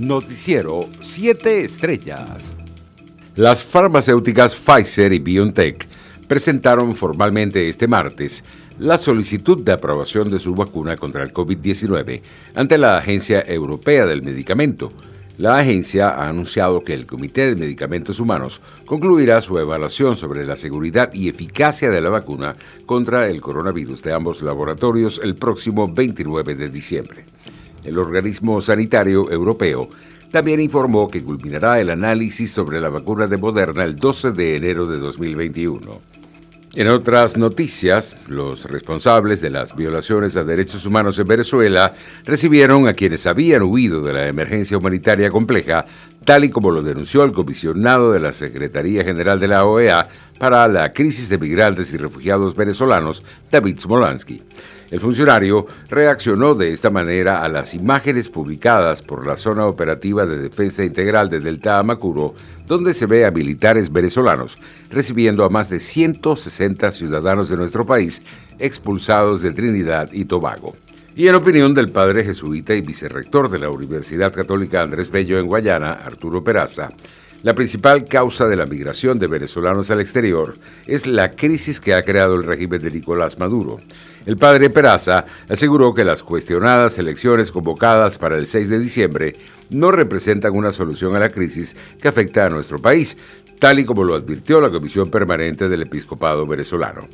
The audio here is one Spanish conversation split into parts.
Noticiero 7 Estrellas. Las farmacéuticas Pfizer y BioNTech presentaron formalmente este martes la solicitud de aprobación de su vacuna contra el COVID-19 ante la Agencia Europea del Medicamento. La agencia ha anunciado que el Comité de Medicamentos Humanos concluirá su evaluación sobre la seguridad y eficacia de la vacuna contra el coronavirus de ambos laboratorios el próximo 29 de diciembre. El organismo sanitario europeo también informó que culminará el análisis sobre la vacuna de Moderna el 12 de enero de 2021. En otras noticias, los responsables de las violaciones a derechos humanos en Venezuela recibieron a quienes habían huido de la emergencia humanitaria compleja, tal y como lo denunció el comisionado de la Secretaría General de la OEA para la crisis de migrantes y refugiados venezolanos, David Smolansky. El funcionario reaccionó de esta manera a las imágenes publicadas por la Zona Operativa de Defensa Integral de Delta Amacuro, donde se ve a militares venezolanos recibiendo a más de 160 ciudadanos de nuestro país expulsados de Trinidad y Tobago. Y en opinión del padre jesuita y vicerrector de la Universidad Católica Andrés Bello en Guayana, Arturo Peraza, la principal causa de la migración de venezolanos al exterior es la crisis que ha creado el régimen de Nicolás Maduro. El padre Peraza aseguró que las cuestionadas elecciones convocadas para el 6 de diciembre no representan una solución a la crisis que afecta a nuestro país, tal y como lo advirtió la Comisión Permanente del Episcopado venezolano.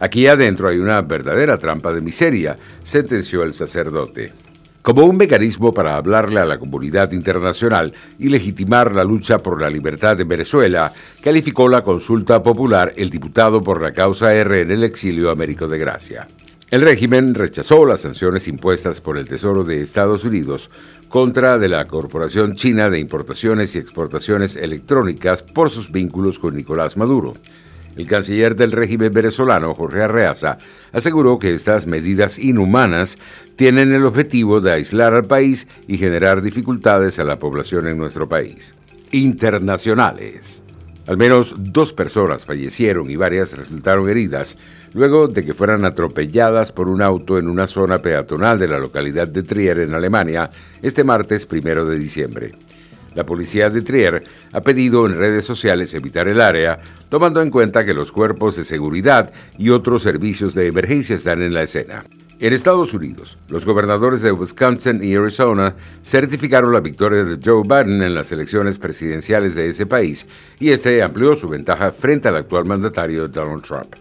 Aquí adentro hay una verdadera trampa de miseria, sentenció el sacerdote. Como un mecanismo para hablarle a la comunidad internacional y legitimar la lucha por la libertad de Venezuela, calificó la consulta popular el diputado por la causa R en el exilio Américo de Gracia. El régimen rechazó las sanciones impuestas por el Tesoro de Estados Unidos contra de la Corporación China de Importaciones y Exportaciones Electrónicas por sus vínculos con Nicolás Maduro. El canciller del régimen venezolano, Jorge Arreaza, aseguró que estas medidas inhumanas tienen el objetivo de aislar al país y generar dificultades a la población en nuestro país. Internacionales. Al menos dos personas fallecieron y varias resultaron heridas luego de que fueran atropelladas por un auto en una zona peatonal de la localidad de Trier, en Alemania, este martes primero de diciembre. La policía de Trier ha pedido en redes sociales evitar el área, tomando en cuenta que los cuerpos de seguridad y otros servicios de emergencia están en la escena. En Estados Unidos, los gobernadores de Wisconsin y Arizona certificaron la victoria de Joe Biden en las elecciones presidenciales de ese país y este amplió su ventaja frente al actual mandatario Donald Trump.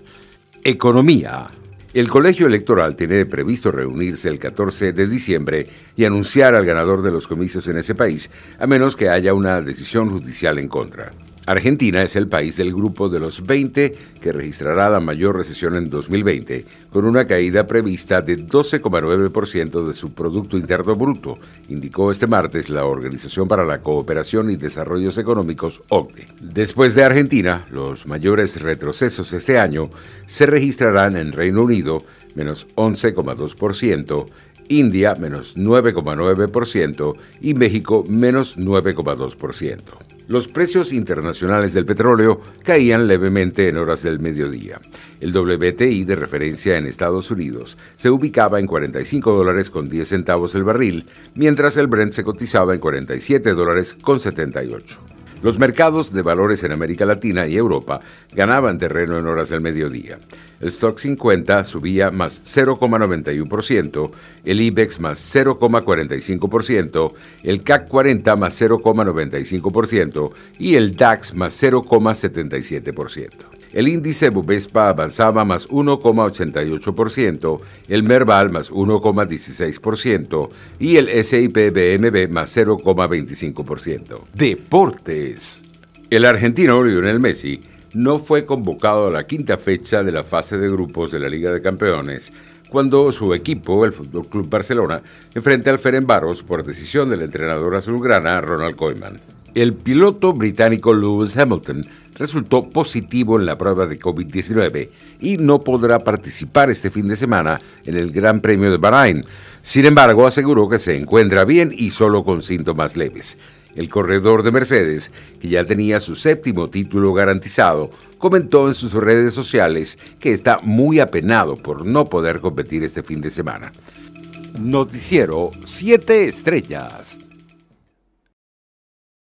Economía. El colegio electoral tiene previsto reunirse el 14 de diciembre y anunciar al ganador de los comicios en ese país, a menos que haya una decisión judicial en contra. Argentina es el país del grupo de los 20 que registrará la mayor recesión en 2020, con una caída prevista de 12,9% de su Producto Interno Bruto, indicó este martes la Organización para la Cooperación y Desarrollos Económicos, OCDE. Después de Argentina, los mayores retrocesos este año se registrarán en Reino Unido, menos 11,2%, India menos 9,9% y México menos 9,2%. Los precios internacionales del petróleo caían levemente en horas del mediodía. El WTI de referencia en Estados Unidos se ubicaba en 45 dólares con 10 centavos el barril, mientras el Brent se cotizaba en 47 dólares con 78. Los mercados de valores en América Latina y Europa ganaban terreno en horas del mediodía. El Stock 50 subía más 0,91%, el IBEX más 0,45%, el CAC 40 más 0,95% y el DAX más 0,77%. El índice Bovespa avanzaba más 1,88%, el Merval más 1,16% y el SIP BMB más 0,25%. Deportes. El argentino Lionel Messi no fue convocado a la quinta fecha de la fase de grupos de la Liga de Campeones cuando su equipo, el Fútbol Club Barcelona, enfrenta al Ferenbaros por decisión del entrenador azulgrana Ronald Koeman. El piloto británico Lewis Hamilton resultó positivo en la prueba de COVID-19 y no podrá participar este fin de semana en el Gran Premio de Bahrein. Sin embargo, aseguró que se encuentra bien y solo con síntomas leves. El corredor de Mercedes, que ya tenía su séptimo título garantizado, comentó en sus redes sociales que está muy apenado por no poder competir este fin de semana. Noticiero 7 Estrellas.